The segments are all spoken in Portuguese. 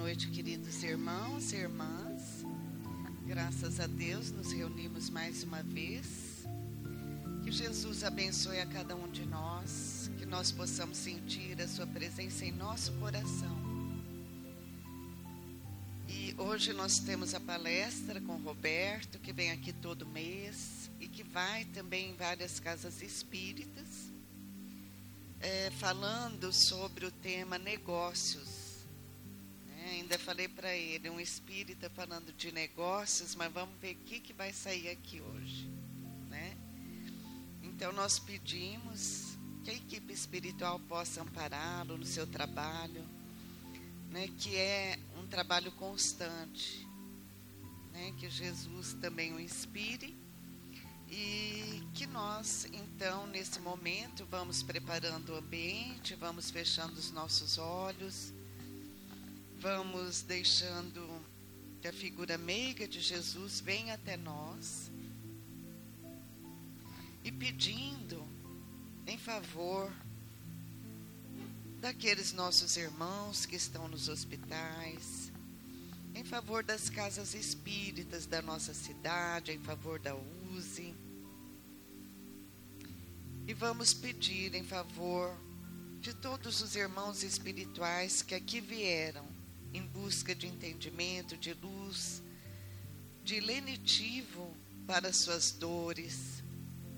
noite, queridos irmãos e irmãs. Graças a Deus nos reunimos mais uma vez. Que Jesus abençoe a cada um de nós, que nós possamos sentir a Sua presença em nosso coração. E hoje nós temos a palestra com Roberto, que vem aqui todo mês e que vai também em várias casas espíritas, é, falando sobre o tema negócios ainda falei para ele, um espírita falando de negócios, mas vamos ver o que, que vai sair aqui hoje. Né? Então nós pedimos que a equipe espiritual possa ampará-lo no seu trabalho, né, que é um trabalho constante, né, que Jesus também o inspire e que nós, então, nesse momento, vamos preparando o ambiente, vamos fechando os nossos olhos vamos deixando que a figura meiga de Jesus venha até nós e pedindo em favor daqueles nossos irmãos que estão nos hospitais, em favor das casas espíritas da nossa cidade, em favor da USE. E vamos pedir em favor de todos os irmãos espirituais que aqui vieram em busca de entendimento, de luz, de lenitivo para suas dores,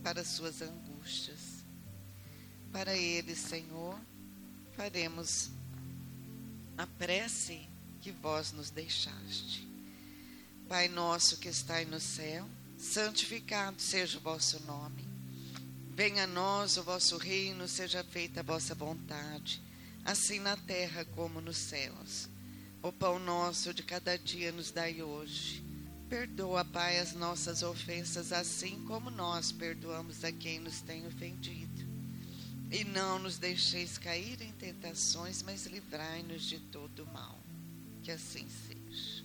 para suas angústias. Para eles, Senhor, faremos a prece que vós nos deixaste. Pai nosso que estai no céu, santificado seja o vosso nome. Venha a nós o vosso reino, seja feita a vossa vontade, assim na terra como nos céus. O pão nosso de cada dia nos dai hoje. Perdoa, Pai, as nossas ofensas, assim como nós perdoamos a quem nos tem ofendido. E não nos deixeis cair em tentações, mas livrai-nos de todo mal. Que assim seja.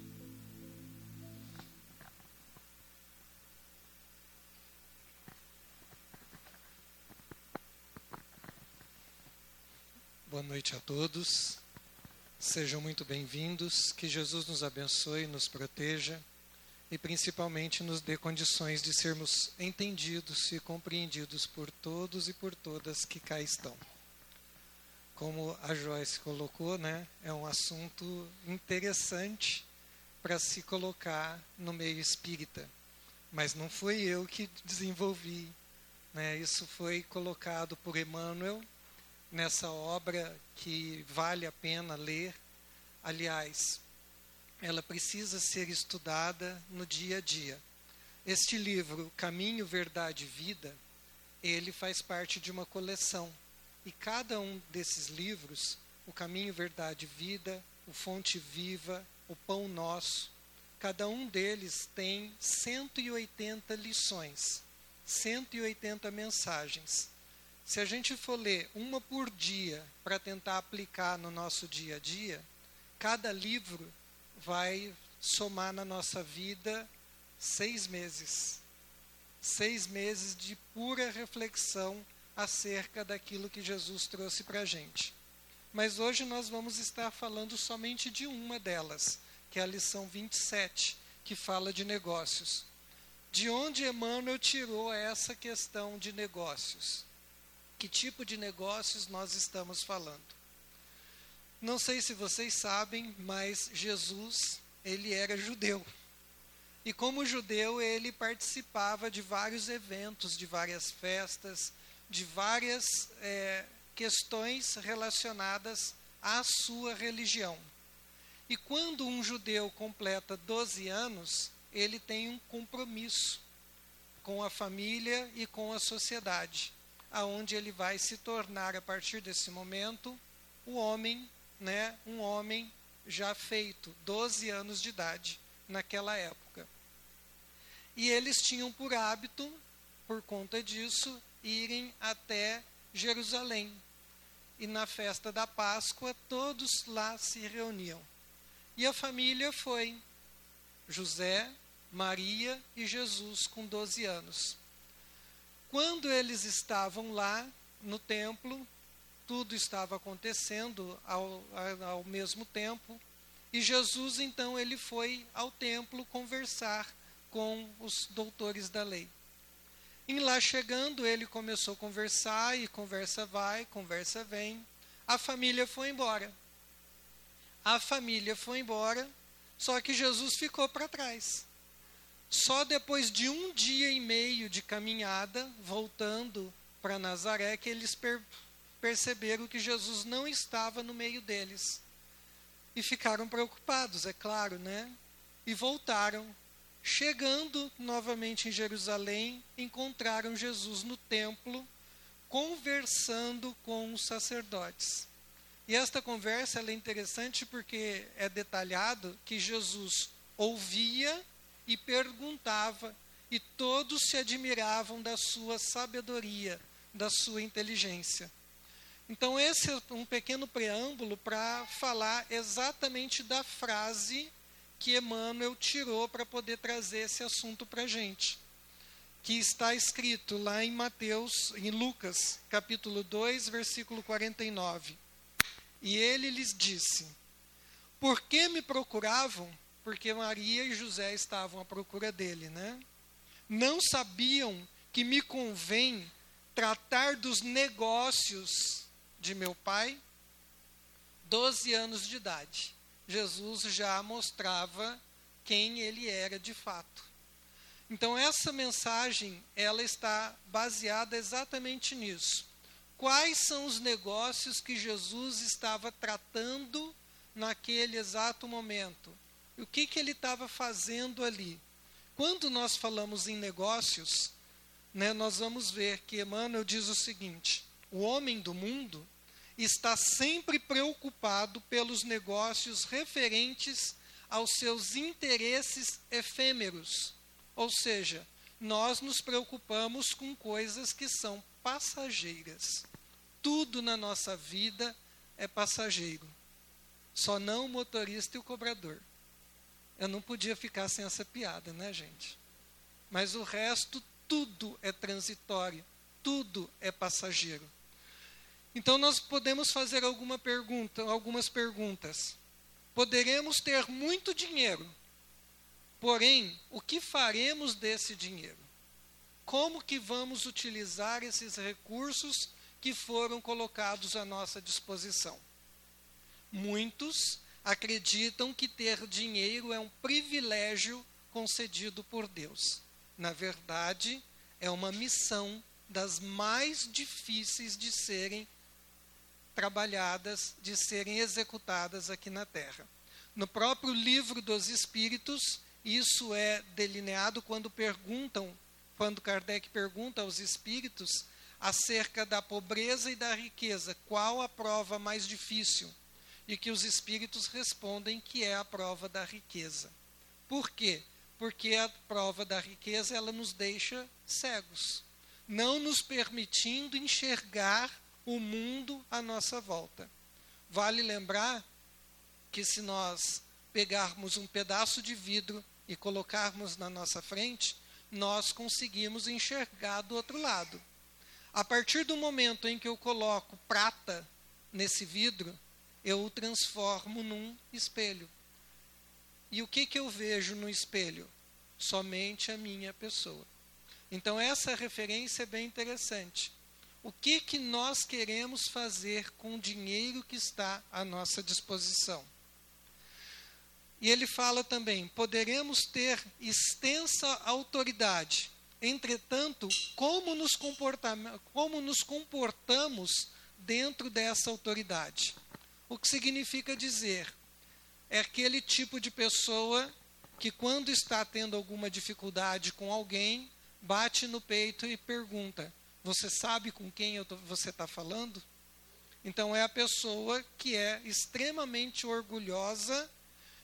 Boa noite a todos. Sejam muito bem-vindos, que Jesus nos abençoe, nos proteja e principalmente nos dê condições de sermos entendidos e compreendidos por todos e por todas que cá estão. Como a Joyce colocou, né, é um assunto interessante para se colocar no meio espírita. Mas não fui eu que desenvolvi, né, isso foi colocado por Emmanuel nessa obra que vale a pena ler. Aliás, ela precisa ser estudada no dia a dia. Este livro, Caminho, Verdade e Vida, ele faz parte de uma coleção. E cada um desses livros, o Caminho, Verdade e Vida, o Fonte Viva, o Pão Nosso, cada um deles tem 180 lições, 180 mensagens. Se a gente for ler uma por dia para tentar aplicar no nosso dia a dia, cada livro vai somar na nossa vida seis meses. Seis meses de pura reflexão acerca daquilo que Jesus trouxe para a gente. Mas hoje nós vamos estar falando somente de uma delas, que é a lição 27, que fala de negócios. De onde Emmanuel tirou essa questão de negócios? Que tipo de negócios nós estamos falando. Não sei se vocês sabem, mas Jesus, ele era judeu. E como judeu, ele participava de vários eventos, de várias festas, de várias é, questões relacionadas à sua religião. E quando um judeu completa 12 anos, ele tem um compromisso com a família e com a sociedade aonde ele vai se tornar a partir desse momento o homem, né, um homem já feito, 12 anos de idade naquela época. E eles tinham por hábito, por conta disso, irem até Jerusalém. E na festa da Páscoa, todos lá se reuniam. E a família foi José, Maria e Jesus com 12 anos. Quando eles estavam lá no templo, tudo estava acontecendo ao, ao mesmo tempo, E Jesus, então, ele foi ao templo conversar com os doutores da lei. E lá chegando, ele começou a conversar, e conversa vai, conversa vem. A família foi embora. A família foi embora, só que Jesus ficou para trás. Só depois de um dia e meio de caminhada, voltando para Nazaré, que eles per perceberam que Jesus não estava no meio deles. E ficaram preocupados, é claro, né? E voltaram Chegando novamente em Jerusalém, encontraram Jesus no templo, conversando com os sacerdotes. E esta conversa é interessante porque é detalhado que Jesus ouvia e perguntava, e todos se admiravam da sua sabedoria, da sua inteligência. Então, esse é um pequeno preâmbulo para falar exatamente da frase que Emmanuel tirou para poder trazer esse assunto para a gente. Que está escrito lá em Mateus, em Lucas, capítulo 2, versículo 49. E ele lhes disse: Por que me procuravam? Porque Maria e José estavam à procura dele, né? Não sabiam que me convém tratar dos negócios de meu pai? Doze anos de idade. Jesus já mostrava quem ele era de fato. Então essa mensagem, ela está baseada exatamente nisso. Quais são os negócios que Jesus estava tratando naquele exato momento? O que, que ele estava fazendo ali? Quando nós falamos em negócios, né, nós vamos ver que Emmanuel diz o seguinte: o homem do mundo está sempre preocupado pelos negócios referentes aos seus interesses efêmeros. Ou seja, nós nos preocupamos com coisas que são passageiras. Tudo na nossa vida é passageiro. Só não o motorista e o cobrador. Eu não podia ficar sem essa piada, né, gente? Mas o resto, tudo é transitório, tudo é passageiro. Então nós podemos fazer alguma pergunta, algumas perguntas. Poderemos ter muito dinheiro, porém, o que faremos desse dinheiro? Como que vamos utilizar esses recursos que foram colocados à nossa disposição? Muitos acreditam que ter dinheiro é um privilégio concedido por Deus. Na verdade, é uma missão das mais difíceis de serem trabalhadas, de serem executadas aqui na Terra. No próprio livro dos Espíritos, isso é delineado quando perguntam, quando Kardec pergunta aos espíritos acerca da pobreza e da riqueza, qual a prova mais difícil? E que os espíritos respondem que é a prova da riqueza. Por quê? Porque a prova da riqueza ela nos deixa cegos, não nos permitindo enxergar o mundo à nossa volta. Vale lembrar que se nós pegarmos um pedaço de vidro e colocarmos na nossa frente, nós conseguimos enxergar do outro lado. A partir do momento em que eu coloco prata nesse vidro, eu o transformo num espelho. E o que, que eu vejo no espelho? Somente a minha pessoa. Então, essa referência é bem interessante o que, que nós queremos fazer com o dinheiro que está à nossa disposição. E ele fala também: poderemos ter extensa autoridade, entretanto, como nos, como nos comportamos dentro dessa autoridade? O que significa dizer? É aquele tipo de pessoa que, quando está tendo alguma dificuldade com alguém, bate no peito e pergunta: você sabe com quem tô, você está falando? Então, é a pessoa que é extremamente orgulhosa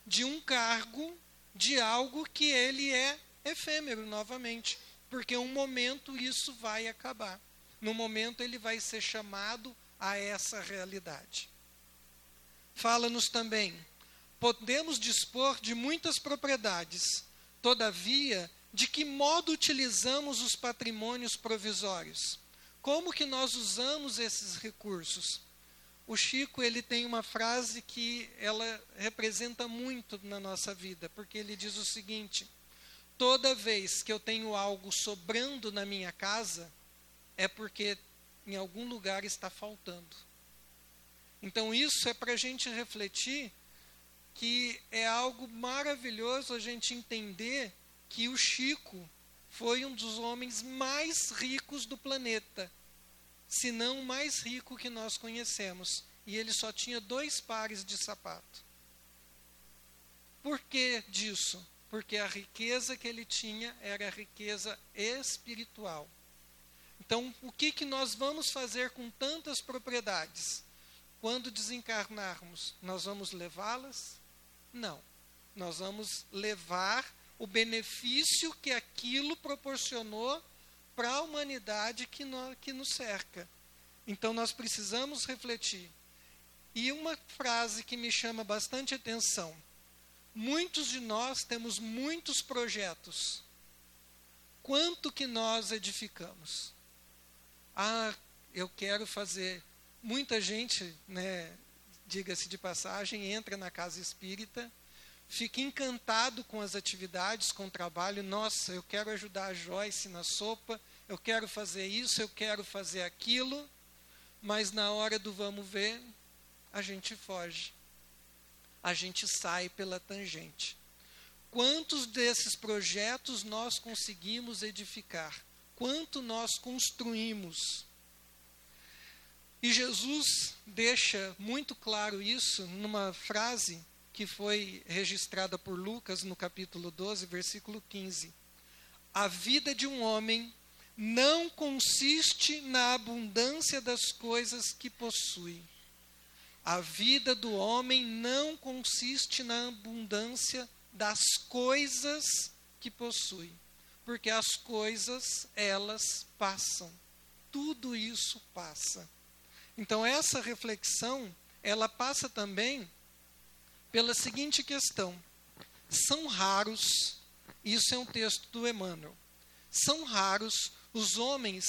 de um cargo, de algo que ele é efêmero novamente. Porque um momento isso vai acabar. No momento ele vai ser chamado a essa realidade. Fala-nos também: podemos dispor de muitas propriedades, todavia de que modo utilizamos os patrimônios provisórios? Como que nós usamos esses recursos? o Chico ele tem uma frase que ela representa muito na nossa vida, porque ele diz o seguinte: toda vez que eu tenho algo sobrando na minha casa, é porque em algum lugar está faltando. Então isso é para a gente refletir que é algo maravilhoso a gente entender que o Chico foi um dos homens mais ricos do planeta se não o mais rico que nós conhecemos. E ele só tinha dois pares de sapato. Por que disso? Porque a riqueza que ele tinha era a riqueza espiritual. Então, o que, que nós vamos fazer com tantas propriedades? Quando desencarnarmos, nós vamos levá-las? Não. Nós vamos levar o benefício que aquilo proporcionou para a humanidade que, no, que nos cerca. Então nós precisamos refletir. E uma frase que me chama bastante atenção: muitos de nós temos muitos projetos. Quanto que nós edificamos? Ah, eu quero fazer. Muita gente, né, diga-se de passagem, entra na casa espírita fica encantado com as atividades, com o trabalho. Nossa, eu quero ajudar a Joyce na sopa, eu quero fazer isso, eu quero fazer aquilo, mas na hora do vamos ver, a gente foge. A gente sai pela tangente. Quantos desses projetos nós conseguimos edificar? Quanto nós construímos? E Jesus deixa muito claro isso numa frase que foi registrada por Lucas no capítulo 12, versículo 15. A vida de um homem não consiste na abundância das coisas que possui. A vida do homem não consiste na abundância das coisas que possui, porque as coisas, elas passam. Tudo isso passa. Então essa reflexão, ela passa também pela seguinte questão: são raros, isso é um texto do Emmanuel, são raros os homens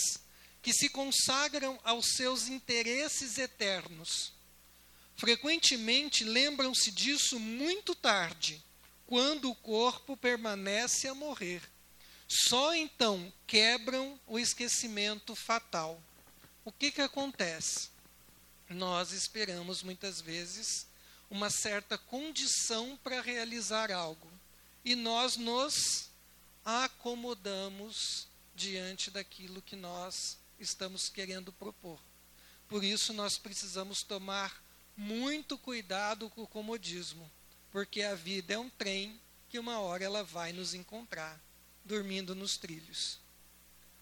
que se consagram aos seus interesses eternos. Frequentemente lembram-se disso muito tarde, quando o corpo permanece a morrer. Só então quebram o esquecimento fatal. O que, que acontece? Nós esperamos muitas vezes uma certa condição para realizar algo. E nós nos acomodamos diante daquilo que nós estamos querendo propor. Por isso, nós precisamos tomar muito cuidado com o comodismo, porque a vida é um trem que uma hora ela vai nos encontrar, dormindo nos trilhos.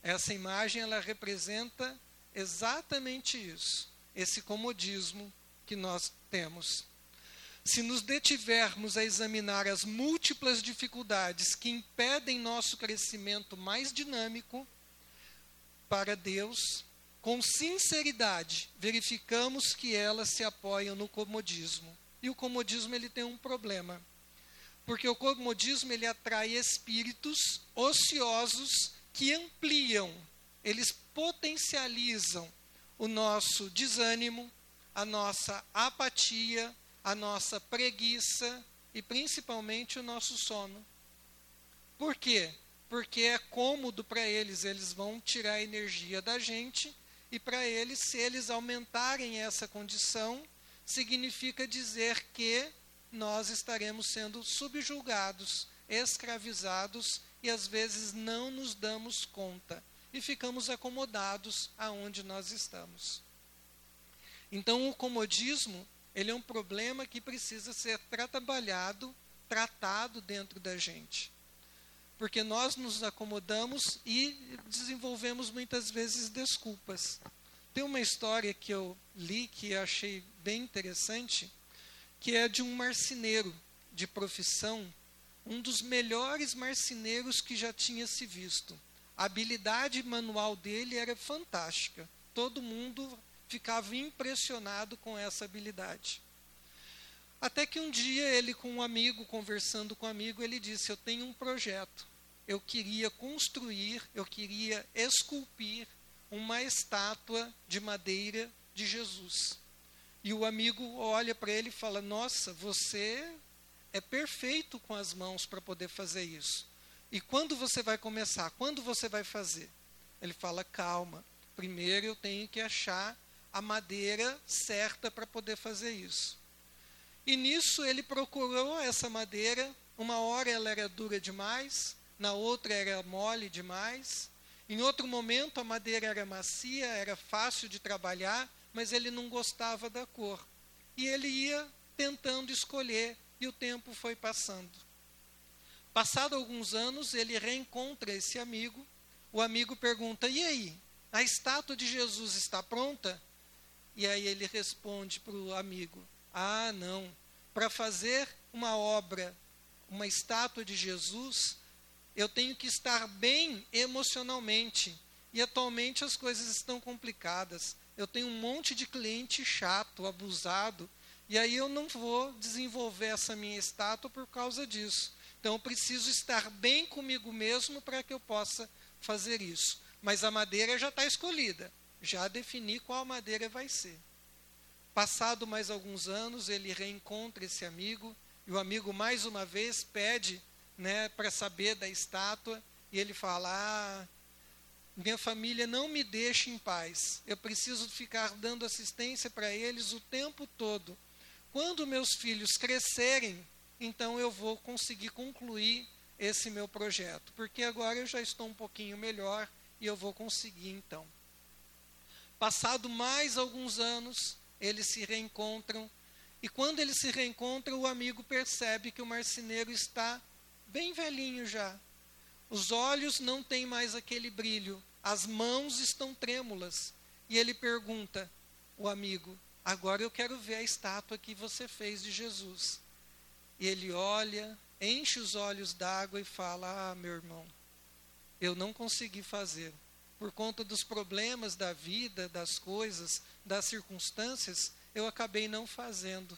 Essa imagem ela representa exatamente isso, esse comodismo que nós temos. Se nos detivermos a examinar as múltiplas dificuldades que impedem nosso crescimento mais dinâmico para Deus, com sinceridade, verificamos que elas se apoiam no comodismo. E o comodismo ele tem um problema. Porque o comodismo ele atrai espíritos ociosos que ampliam, eles potencializam o nosso desânimo, a nossa apatia, a nossa preguiça e principalmente o nosso sono. Por quê? Porque é cômodo para eles, eles vão tirar a energia da gente, e para eles, se eles aumentarem essa condição, significa dizer que nós estaremos sendo subjugados, escravizados e às vezes não nos damos conta e ficamos acomodados aonde nós estamos. Então, o comodismo ele é um problema que precisa ser trabalhado, tratado dentro da gente. Porque nós nos acomodamos e desenvolvemos muitas vezes desculpas. Tem uma história que eu li que achei bem interessante, que é de um marceneiro de profissão, um dos melhores marceneiros que já tinha se visto. A habilidade manual dele era fantástica. Todo mundo ficava impressionado com essa habilidade. Até que um dia ele com um amigo, conversando com um amigo, ele disse: "Eu tenho um projeto. Eu queria construir, eu queria esculpir uma estátua de madeira de Jesus. E o amigo olha para ele e fala: Nossa, você é perfeito com as mãos para poder fazer isso. E quando você vai começar? Quando você vai fazer? Ele fala: Calma, primeiro eu tenho que achar a madeira certa para poder fazer isso. E nisso ele procurou essa madeira. Uma hora ela era dura demais, na outra era mole demais. Em outro momento a madeira era macia, era fácil de trabalhar, mas ele não gostava da cor. E ele ia tentando escolher, e o tempo foi passando. Passado alguns anos, ele reencontra esse amigo. O amigo pergunta: E aí, a estátua de Jesus está pronta? E aí ele responde para o amigo: Ah, não. Para fazer uma obra, uma estátua de Jesus, eu tenho que estar bem emocionalmente. E atualmente as coisas estão complicadas. Eu tenho um monte de cliente chato, abusado, e aí eu não vou desenvolver essa minha estátua por causa disso. Então eu preciso estar bem comigo mesmo para que eu possa fazer isso. Mas a madeira já está escolhida, já defini qual madeira vai ser. Passado mais alguns anos, ele reencontra esse amigo, e o amigo mais uma vez pede né, para saber da estátua, e ele fala: ah, minha família não me deixa em paz. Eu preciso ficar dando assistência para eles o tempo todo. Quando meus filhos crescerem, então eu vou conseguir concluir esse meu projeto, porque agora eu já estou um pouquinho melhor e eu vou conseguir então. Passado mais alguns anos, eles se reencontram, e quando eles se reencontram, o amigo percebe que o marceneiro está bem velhinho já, os olhos não têm mais aquele brilho, as mãos estão trêmulas. E ele pergunta, o amigo, agora eu quero ver a estátua que você fez de Jesus. E ele olha, enche os olhos d'água e fala: Ah, meu irmão, eu não consegui fazer. Por conta dos problemas da vida, das coisas, das circunstâncias, eu acabei não fazendo.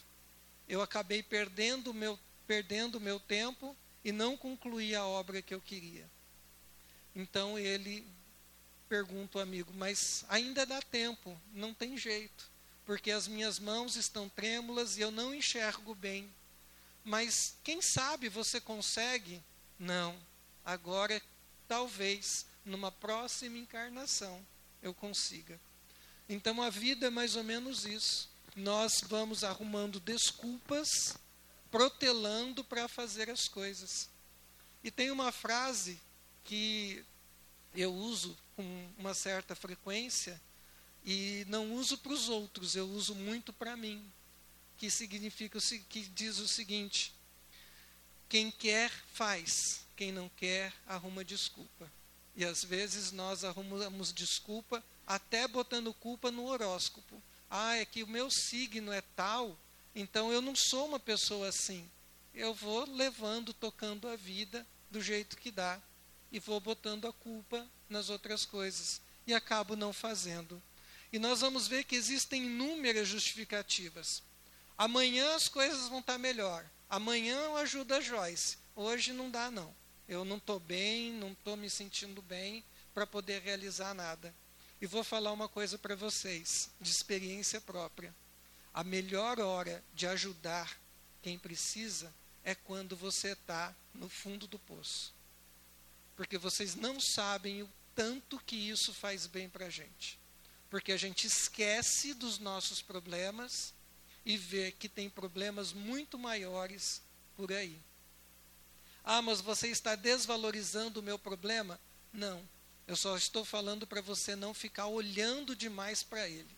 Eu acabei perdendo o meu, perdendo meu tempo e não concluí a obra que eu queria. Então ele pergunta ao amigo, mas ainda dá tempo, não tem jeito, porque as minhas mãos estão trêmulas e eu não enxergo bem. Mas quem sabe você consegue? Não, agora talvez numa próxima encarnação eu consiga. Então a vida é mais ou menos isso. Nós vamos arrumando desculpas protelando para fazer as coisas. E tem uma frase que eu uso com uma certa frequência e não uso para os outros, eu uso muito para mim, que significa que diz o seguinte: quem quer faz, quem não quer arruma desculpa. E às vezes nós arrumamos desculpa até botando culpa no horóscopo. Ah, é que o meu signo é tal, então eu não sou uma pessoa assim. Eu vou levando, tocando a vida do jeito que dá e vou botando a culpa nas outras coisas e acabo não fazendo. E nós vamos ver que existem inúmeras justificativas. Amanhã as coisas vão estar melhor. Amanhã eu ajudo a Joyce. Hoje não dá não. Eu não estou bem, não estou me sentindo bem para poder realizar nada. E vou falar uma coisa para vocês, de experiência própria a melhor hora de ajudar quem precisa é quando você está no fundo do poço. Porque vocês não sabem o tanto que isso faz bem para a gente. Porque a gente esquece dos nossos problemas e vê que tem problemas muito maiores por aí. Ah, mas você está desvalorizando o meu problema? Não. Eu só estou falando para você não ficar olhando demais para ele.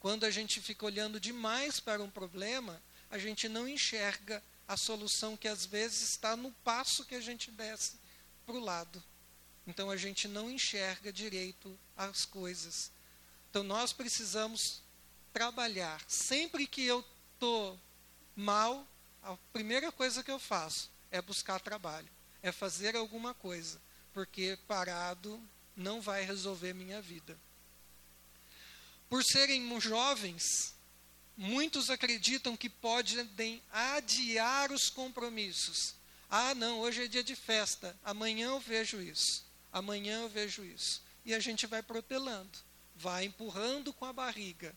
Quando a gente fica olhando demais para um problema, a gente não enxerga a solução que às vezes está no passo que a gente desce para o lado. Então a gente não enxerga direito as coisas. Então nós precisamos trabalhar. Sempre que eu estou mal, a primeira coisa que eu faço é buscar trabalho, é fazer alguma coisa, porque parado não vai resolver minha vida. Por serem jovens, muitos acreditam que podem adiar os compromissos. Ah, não, hoje é dia de festa, amanhã eu vejo isso, amanhã eu vejo isso. E a gente vai protelando, vai empurrando com a barriga.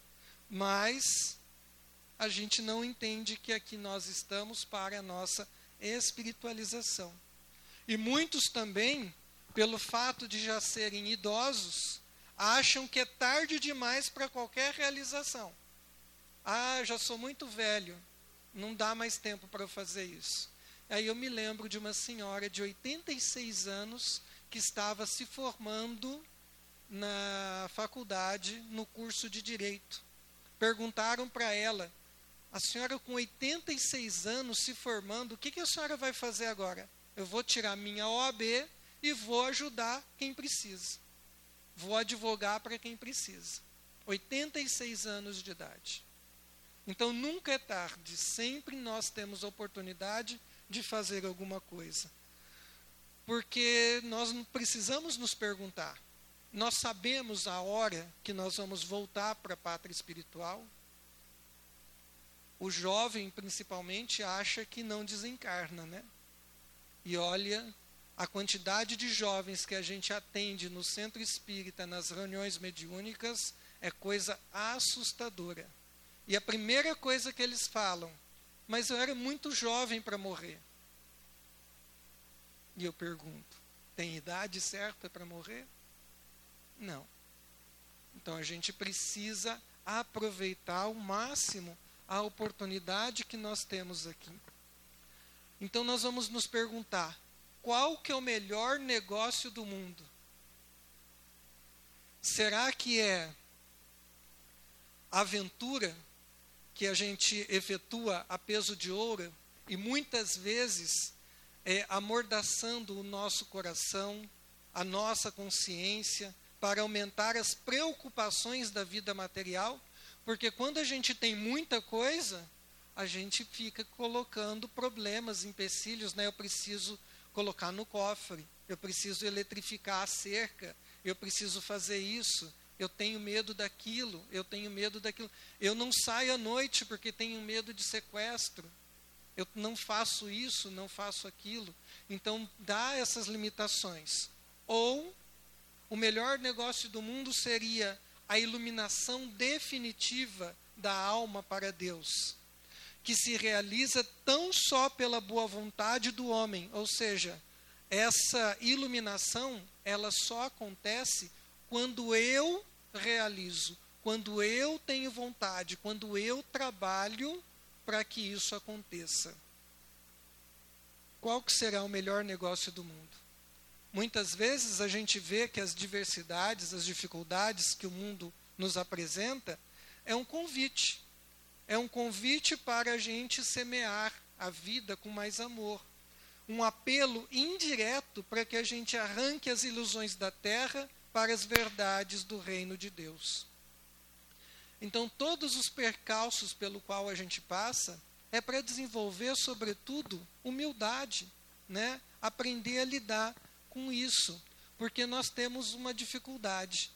Mas a gente não entende que aqui nós estamos para a nossa espiritualização. E muitos também, pelo fato de já serem idosos, acham que é tarde demais para qualquer realização. Ah, já sou muito velho, não dá mais tempo para fazer isso. Aí eu me lembro de uma senhora de 86 anos que estava se formando na faculdade, no curso de direito. Perguntaram para ela: a senhora com 86 anos se formando, o que, que a senhora vai fazer agora? Eu vou tirar minha OAB e vou ajudar quem precisa. Vou advogar para quem precisa. 86 anos de idade. Então nunca é tarde, sempre nós temos a oportunidade de fazer alguma coisa. Porque nós precisamos nos perguntar: nós sabemos a hora que nós vamos voltar para a pátria espiritual? O jovem, principalmente, acha que não desencarna, né? E olha a quantidade de jovens que a gente atende no centro espírita, nas reuniões mediúnicas, é coisa assustadora. E a primeira coisa que eles falam, mas eu era muito jovem para morrer. E eu pergunto, tem idade certa para morrer? Não. Então a gente precisa aproveitar ao máximo a oportunidade que nós temos aqui. Então nós vamos nos perguntar: qual que é o melhor negócio do mundo? Será que é aventura que a gente efetua a peso de ouro e muitas vezes é, amordaçando o nosso coração, a nossa consciência, para aumentar as preocupações da vida material? Porque quando a gente tem muita coisa, a gente fica colocando problemas, empecilhos, né? Eu preciso colocar no cofre, eu preciso eletrificar a cerca, eu preciso fazer isso, eu tenho medo daquilo, eu tenho medo daquilo. Eu não saio à noite porque tenho medo de sequestro. Eu não faço isso, não faço aquilo. Então, dá essas limitações. Ou, o melhor negócio do mundo seria a iluminação definitiva da alma para Deus, que se realiza tão só pela boa vontade do homem, ou seja, essa iluminação, ela só acontece quando eu realizo, quando eu tenho vontade, quando eu trabalho para que isso aconteça. Qual que será o melhor negócio do mundo? Muitas vezes a gente vê que as diversidades, as dificuldades que o mundo nos apresenta, é um convite. É um convite para a gente semear a vida com mais amor. Um apelo indireto para que a gente arranque as ilusões da terra para as verdades do reino de Deus. Então, todos os percalços pelo qual a gente passa é para desenvolver, sobretudo, humildade, né? aprender a lidar com isso, porque nós temos uma dificuldade,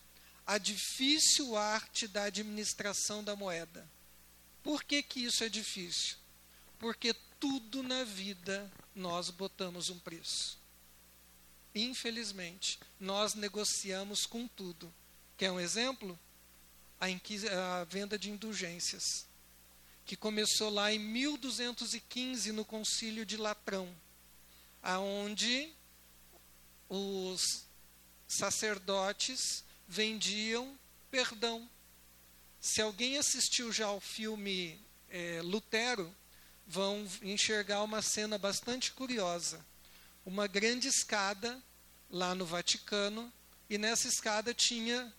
a difícil arte da administração da moeda. Por que, que isso é difícil? Porque tudo na vida nós botamos um preço. Infelizmente, nós negociamos com tudo. Quer um exemplo? A, a venda de indulgências, que começou lá em 1215 no Concílio de Latrão, aonde os sacerdotes vendiam perdão. Se alguém assistiu já ao filme é, Lutero, vão enxergar uma cena bastante curiosa. Uma grande escada lá no Vaticano, e nessa escada tinha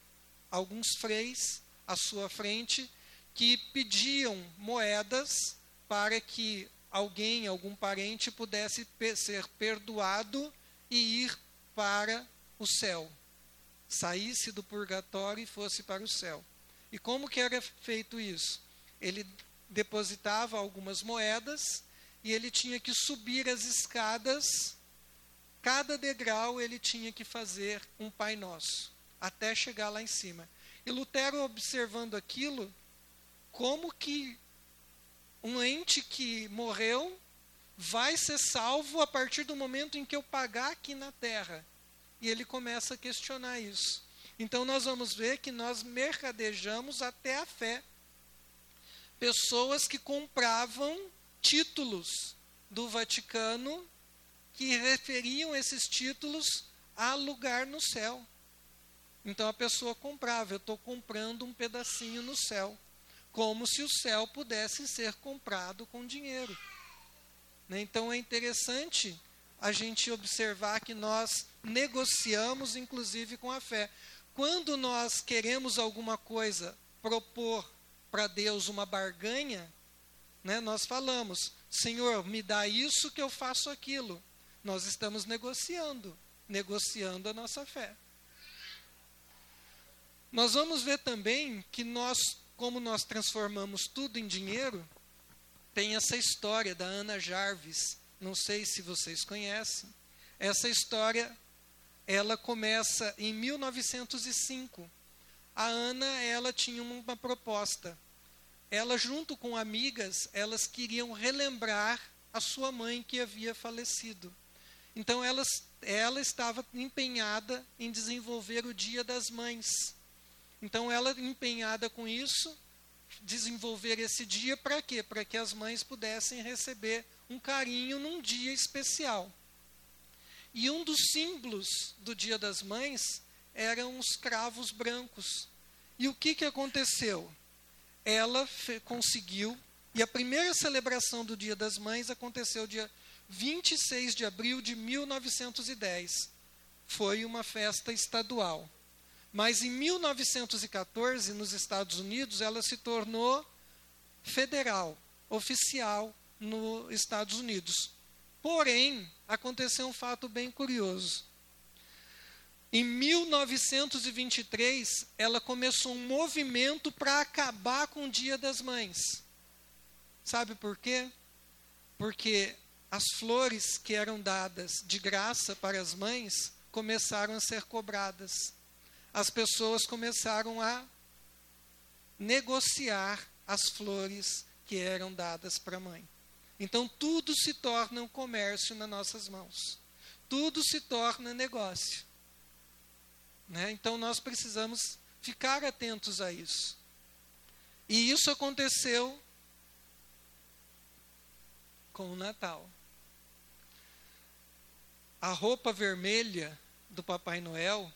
alguns freis à sua frente que pediam moedas para que alguém, algum parente, pudesse ser perdoado e ir para o céu. Saísse do purgatório e fosse para o céu. E como que era feito isso? Ele depositava algumas moedas e ele tinha que subir as escadas. Cada degrau ele tinha que fazer um Pai Nosso, até chegar lá em cima. E Lutero observando aquilo, como que um ente que morreu vai ser salvo a partir do momento em que eu pagar aqui na terra. E ele começa a questionar isso. Então nós vamos ver que nós mercadejamos até a fé. pessoas que compravam títulos do Vaticano que referiam esses títulos a lugar no céu. Então a pessoa comprava, eu estou comprando um pedacinho no céu, como se o céu pudesse ser comprado com dinheiro. Né? Então é interessante a gente observar que nós negociamos, inclusive, com a fé. Quando nós queremos alguma coisa, propor para Deus uma barganha, né, nós falamos: Senhor, me dá isso que eu faço aquilo. Nós estamos negociando, negociando a nossa fé. Nós vamos ver também que nós, como nós transformamos tudo em dinheiro, tem essa história da Ana Jarvis. Não sei se vocês conhecem. Essa história, ela começa em 1905. A Ana, ela tinha uma proposta. Ela, junto com amigas, elas queriam relembrar a sua mãe que havia falecido. Então, elas, ela estava empenhada em desenvolver o Dia das Mães. Então, ela empenhada com isso, desenvolver esse dia para quê? Para que as mães pudessem receber um carinho num dia especial. E um dos símbolos do Dia das Mães eram os cravos brancos. E o que, que aconteceu? Ela conseguiu, e a primeira celebração do Dia das Mães aconteceu dia 26 de abril de 1910. Foi uma festa estadual. Mas em 1914, nos Estados Unidos, ela se tornou federal, oficial nos Estados Unidos. Porém, aconteceu um fato bem curioso. Em 1923, ela começou um movimento para acabar com o Dia das Mães. Sabe por quê? Porque as flores que eram dadas de graça para as mães começaram a ser cobradas. As pessoas começaram a negociar as flores que eram dadas para a mãe. Então tudo se torna um comércio nas nossas mãos. Tudo se torna negócio. Né? Então nós precisamos ficar atentos a isso. E isso aconteceu com o Natal. A roupa vermelha do Papai Noel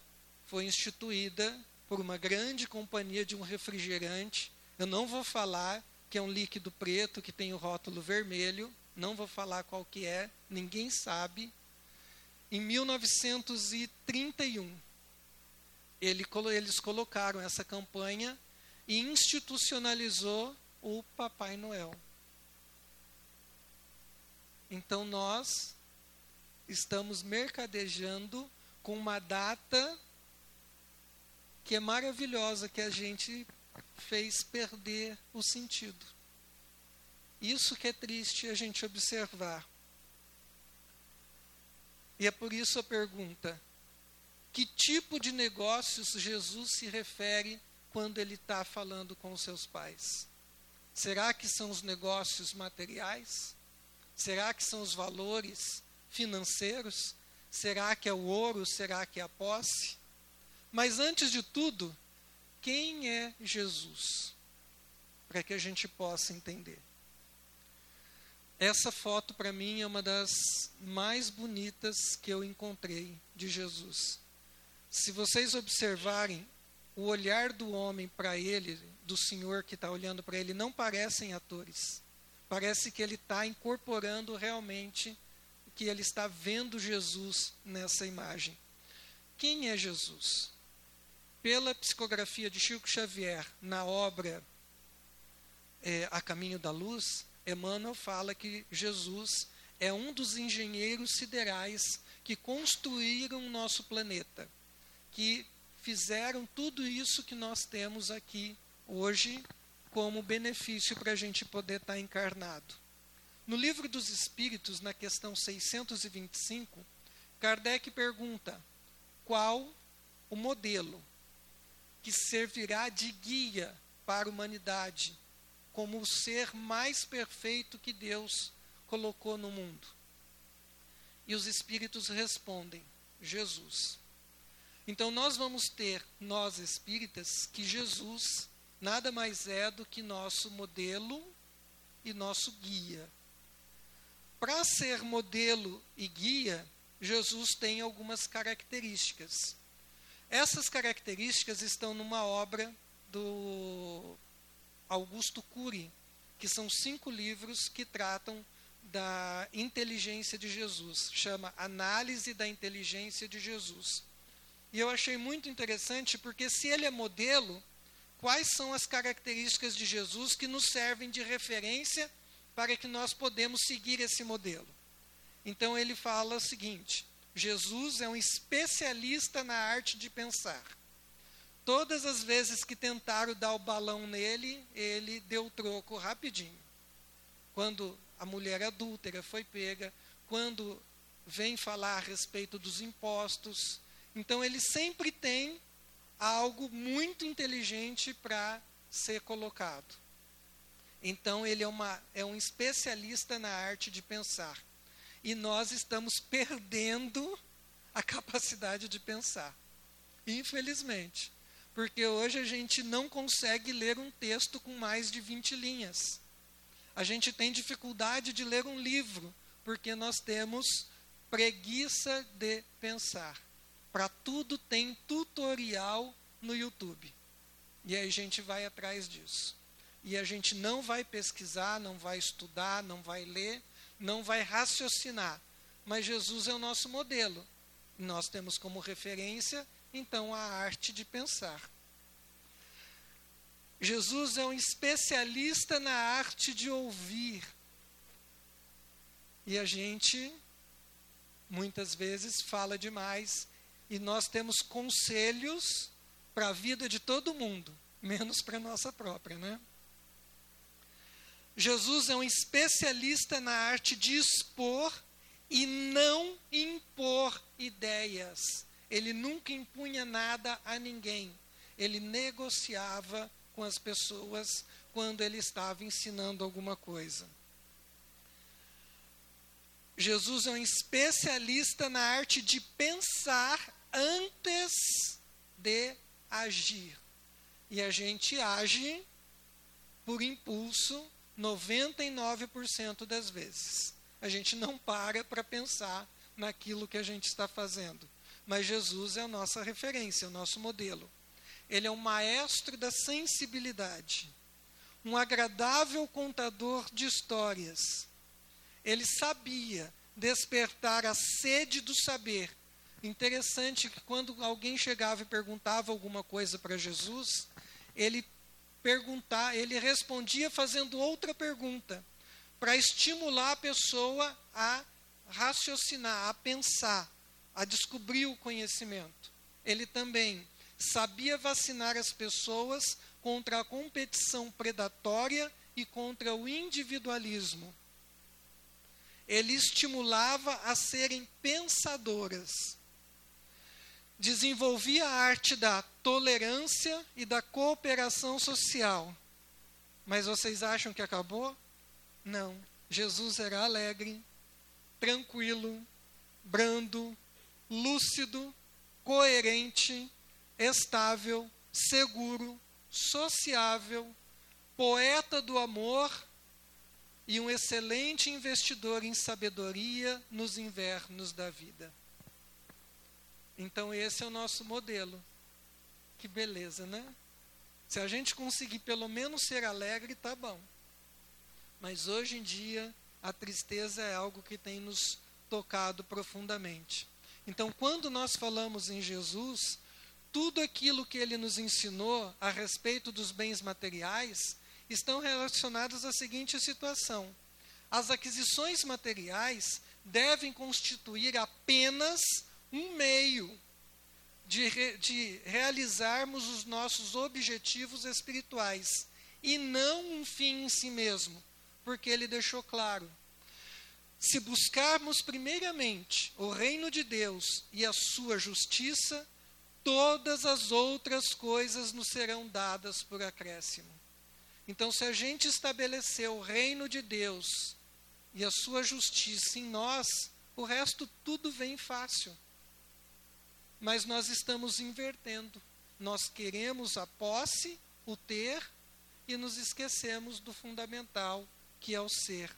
foi instituída por uma grande companhia de um refrigerante. Eu não vou falar que é um líquido preto que tem o rótulo vermelho, não vou falar qual que é, ninguém sabe. Em 1931, ele, eles colocaram essa campanha e institucionalizou o Papai Noel. Então nós estamos mercadejando com uma data que é maravilhosa, que a gente fez perder o sentido. Isso que é triste a gente observar. E é por isso a pergunta: que tipo de negócios Jesus se refere quando ele está falando com os seus pais? Será que são os negócios materiais? Será que são os valores financeiros? Será que é o ouro? Será que é a posse? Mas antes de tudo, quem é Jesus? Para que a gente possa entender. Essa foto, para mim, é uma das mais bonitas que eu encontrei de Jesus. Se vocês observarem, o olhar do homem para ele, do Senhor que está olhando para ele, não parecem atores. Parece que ele está incorporando realmente que ele está vendo Jesus nessa imagem. Quem é Jesus? Pela psicografia de Chico Xavier na obra é, A Caminho da Luz, Emmanuel fala que Jesus é um dos engenheiros siderais que construíram o nosso planeta, que fizeram tudo isso que nós temos aqui hoje como benefício para a gente poder estar tá encarnado. No livro dos Espíritos, na questão 625, Kardec pergunta: qual o modelo que servirá de guia para a humanidade como o ser mais perfeito que Deus colocou no mundo? E os Espíritos respondem: Jesus. Então nós vamos ter, nós espíritas, que Jesus nada mais é do que nosso modelo e nosso guia. Para ser modelo e guia, Jesus tem algumas características. Essas características estão numa obra do Augusto Cury, que são cinco livros que tratam da inteligência de Jesus, chama Análise da Inteligência de Jesus. E eu achei muito interessante porque se ele é modelo, quais são as características de Jesus que nos servem de referência para que nós podemos seguir esse modelo? Então ele fala o seguinte: Jesus é um especialista na arte de pensar. Todas as vezes que tentaram dar o balão nele, ele deu troco rapidinho. Quando a mulher adúltera foi pega, quando vem falar a respeito dos impostos. Então, ele sempre tem algo muito inteligente para ser colocado. Então, ele é, uma, é um especialista na arte de pensar. E nós estamos perdendo a capacidade de pensar. Infelizmente. Porque hoje a gente não consegue ler um texto com mais de 20 linhas. A gente tem dificuldade de ler um livro, porque nós temos preguiça de pensar. Para tudo tem tutorial no YouTube. E aí a gente vai atrás disso. E a gente não vai pesquisar, não vai estudar, não vai ler, não vai raciocinar. Mas Jesus é o nosso modelo. Nós temos como referência, então, a arte de pensar. Jesus é um especialista na arte de ouvir. E a gente, muitas vezes, fala demais. E nós temos conselhos para a vida de todo mundo, menos para a nossa própria, né? Jesus é um especialista na arte de expor e não impor ideias. Ele nunca impunha nada a ninguém. Ele negociava com as pessoas quando ele estava ensinando alguma coisa. Jesus é um especialista na arte de pensar antes de agir. E a gente age por impulso 99% das vezes. A gente não para para pensar naquilo que a gente está fazendo. Mas Jesus é a nossa referência, o nosso modelo. Ele é um maestro da sensibilidade, um agradável contador de histórias. Ele sabia despertar a sede do saber. Interessante que quando alguém chegava e perguntava alguma coisa para Jesus, ele perguntar, ele respondia fazendo outra pergunta, para estimular a pessoa a raciocinar, a pensar, a descobrir o conhecimento. Ele também sabia vacinar as pessoas contra a competição predatória e contra o individualismo. Ele estimulava a serem pensadoras. Desenvolvia a arte da tolerância e da cooperação social. Mas vocês acham que acabou? Não. Jesus era alegre, tranquilo, brando, lúcido, coerente, estável, seguro, sociável, poeta do amor e um excelente investidor em sabedoria nos invernos da vida. Então, esse é o nosso modelo. Que beleza, né? Se a gente conseguir pelo menos ser alegre, tá bom. Mas hoje em dia, a tristeza é algo que tem nos tocado profundamente. Então, quando nós falamos em Jesus, tudo aquilo que ele nos ensinou a respeito dos bens materiais estão relacionados à seguinte situação: as aquisições materiais devem constituir apenas um meio de, re, de realizarmos os nossos objetivos espirituais e não um fim em si mesmo, porque ele deixou claro. Se buscarmos primeiramente o reino de Deus e a sua justiça, todas as outras coisas nos serão dadas por acréscimo. Então, se a gente estabelecer o reino de Deus e a sua justiça em nós, o resto tudo vem fácil. Mas nós estamos invertendo. Nós queremos a posse o ter, e nos esquecemos do fundamental, que é o ser.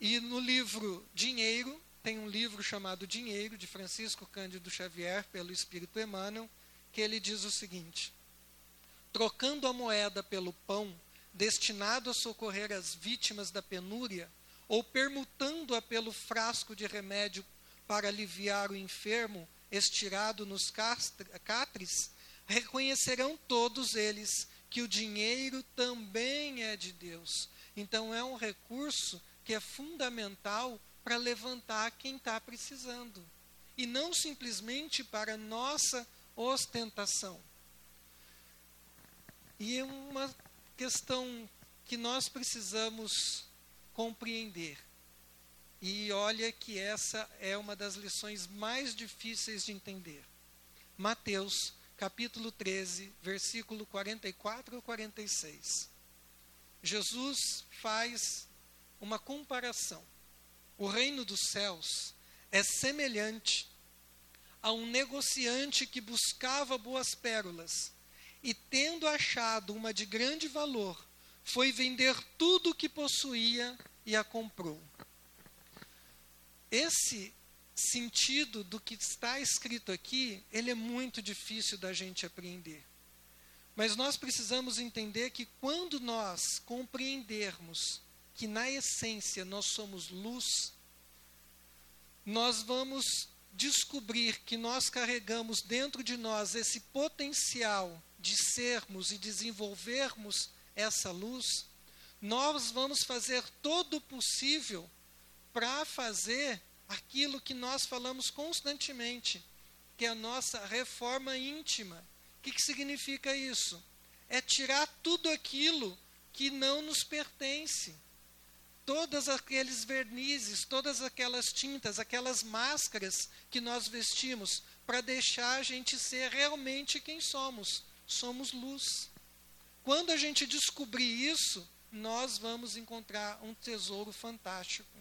E no livro Dinheiro, tem um livro chamado Dinheiro, de Francisco Cândido Xavier, pelo Espírito Emmanuel, que ele diz o seguinte: trocando a moeda pelo pão, destinado a socorrer as vítimas da penúria, ou permutando-a pelo frasco de remédio para aliviar o enfermo estirado nos catres, reconhecerão todos eles que o dinheiro também é de Deus. Então é um recurso que é fundamental para levantar quem está precisando. E não simplesmente para nossa ostentação. E é uma questão que nós precisamos compreender. E olha que essa é uma das lições mais difíceis de entender. Mateus, capítulo 13, versículo 44 ao 46. Jesus faz uma comparação. O reino dos céus é semelhante a um negociante que buscava boas pérolas e, tendo achado uma de grande valor, foi vender tudo o que possuía e a comprou. Esse sentido do que está escrito aqui, ele é muito difícil da gente apreender. Mas nós precisamos entender que quando nós compreendermos que na essência nós somos luz, nós vamos descobrir que nós carregamos dentro de nós esse potencial de sermos e desenvolvermos essa luz, nós vamos fazer todo o possível para fazer aquilo que nós falamos constantemente, que é a nossa reforma íntima. O que, que significa isso? É tirar tudo aquilo que não nos pertence todos aqueles vernizes, todas aquelas tintas, aquelas máscaras que nós vestimos, para deixar a gente ser realmente quem somos. Somos luz. Quando a gente descobrir isso, nós vamos encontrar um tesouro fantástico.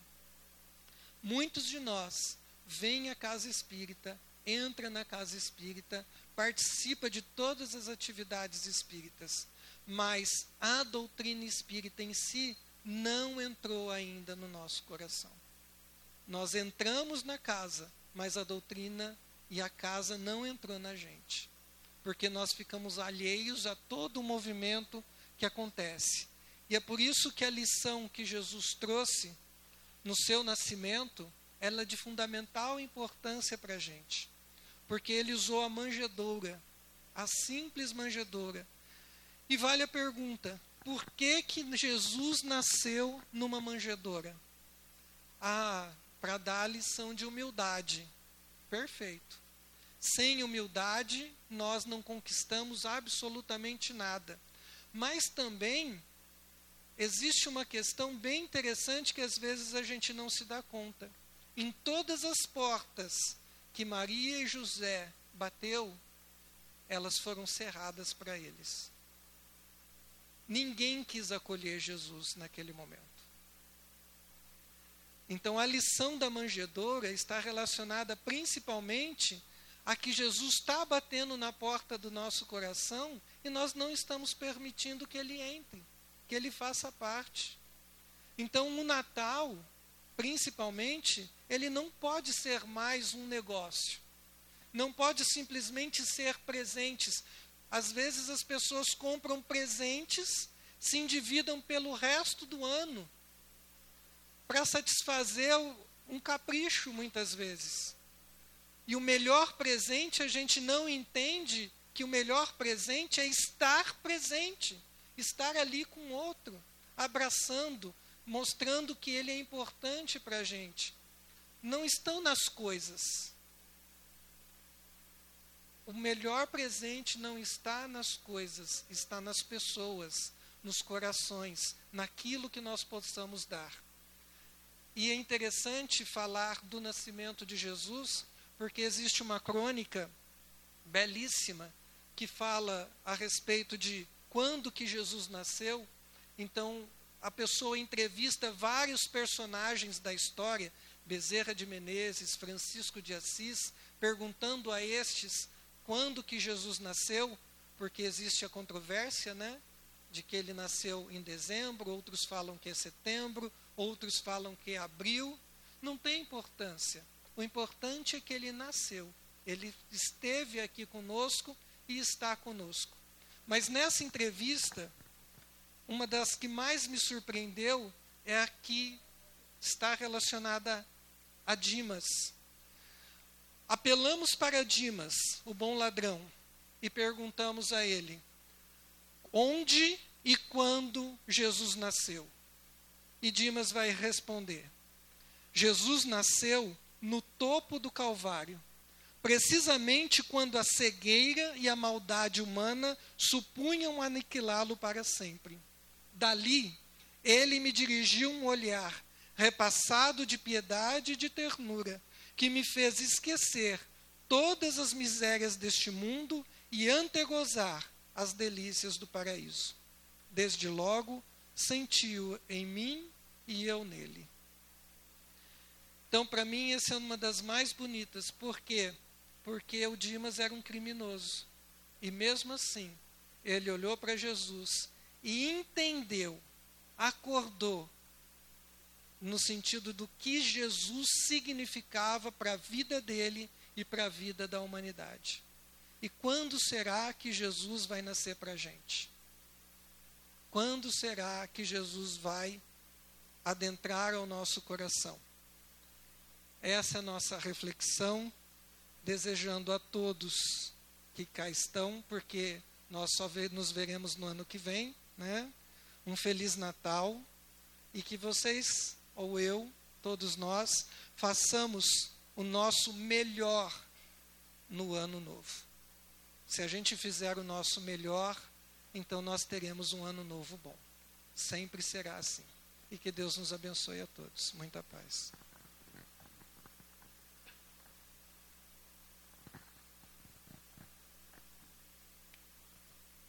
Muitos de nós vêm à casa espírita, entra na casa espírita, participa de todas as atividades espíritas, mas a doutrina espírita em si não entrou ainda no nosso coração. Nós entramos na casa, mas a doutrina e a casa não entrou na gente. Porque nós ficamos alheios a todo o movimento que acontece. E é por isso que a lição que Jesus trouxe no seu nascimento, ela é de fundamental importância para a gente. Porque ele usou a manjedoura, a simples manjedoura. E vale a pergunta: por que, que Jesus nasceu numa manjedoura? Ah, para dar a lição de humildade. Perfeito. Sem humildade, nós não conquistamos absolutamente nada. Mas também existe uma questão bem interessante que às vezes a gente não se dá conta. Em todas as portas que Maria e José bateu, elas foram cerradas para eles. Ninguém quis acolher Jesus naquele momento. Então a lição da manjedoura está relacionada principalmente a que Jesus está batendo na porta do nosso coração e nós não estamos permitindo que ele entre, que ele faça parte. Então o Natal, principalmente, ele não pode ser mais um negócio. Não pode simplesmente ser presentes, às vezes as pessoas compram presentes, se endividam pelo resto do ano para satisfazer um capricho, muitas vezes. E o melhor presente, a gente não entende que o melhor presente é estar presente, estar ali com o outro, abraçando, mostrando que ele é importante para a gente. Não estão nas coisas, o melhor presente não está nas coisas, está nas pessoas, nos corações, naquilo que nós possamos dar. E é interessante falar do nascimento de Jesus, porque existe uma crônica belíssima que fala a respeito de quando que Jesus nasceu. Então, a pessoa entrevista vários personagens da história, Bezerra de Menezes, Francisco de Assis, perguntando a estes quando que Jesus nasceu, porque existe a controvérsia, né? De que ele nasceu em dezembro, outros falam que é setembro, outros falam que é abril. Não tem importância. O importante é que ele nasceu. Ele esteve aqui conosco e está conosco. Mas nessa entrevista, uma das que mais me surpreendeu é a que está relacionada a Dimas. Apelamos para Dimas, o bom ladrão, e perguntamos a ele: onde e quando Jesus nasceu? E Dimas vai responder: Jesus nasceu no topo do Calvário, precisamente quando a cegueira e a maldade humana supunham aniquilá-lo para sempre. Dali, ele me dirigiu um olhar repassado de piedade e de ternura, que me fez esquecer todas as misérias deste mundo e antegozar as delícias do paraíso. Desde logo, sentiu em mim e eu nele. Então, para mim, essa é uma das mais bonitas. Por quê? Porque o Dimas era um criminoso. E mesmo assim, ele olhou para Jesus e entendeu, acordou, no sentido do que Jesus significava para a vida dele e para a vida da humanidade. E quando será que Jesus vai nascer para a gente? Quando será que Jesus vai adentrar ao nosso coração? Essa é a nossa reflexão, desejando a todos que cá estão, porque nós só nos veremos no ano que vem, né? Um feliz Natal e que vocês ou eu, todos nós, façamos o nosso melhor no ano novo. Se a gente fizer o nosso melhor, então nós teremos um ano novo bom. Sempre será assim. E que Deus nos abençoe a todos. Muita paz.